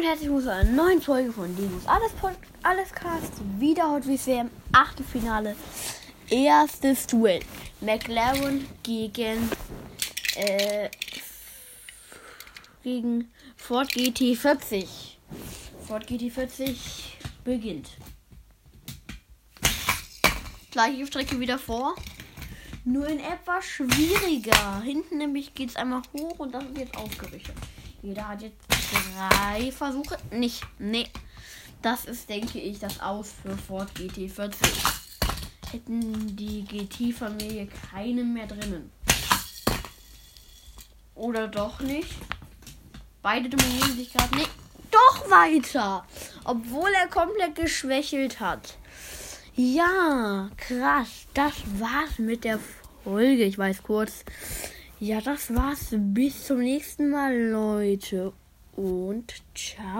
und herzlich willkommen zu einer neuen Folge von dieses Alles, Alles Cast. Wieder Hot Wheels WM, achte Finale. Erstes Duell. McLaren gegen, äh, gegen Ford GT40. Ford GT40 beginnt. Gleiche Strecke wieder vor. Nur in etwas schwieriger. Hinten nämlich geht es einmal hoch und das jetzt aufgerichtet. Jeder hat jetzt drei Versuche. Nicht. Nee. Das ist, denke ich, das Aus für Ford GT40. Hätten die GT-Familie keinen mehr drinnen. Oder doch nicht? Beide dominieren sich gerade nicht. Doch weiter! Obwohl er komplett geschwächelt hat. Ja, krass. Das war's mit der Folge. Ich weiß kurz. Ja, das war's. Bis zum nächsten Mal, Leute. Und ciao.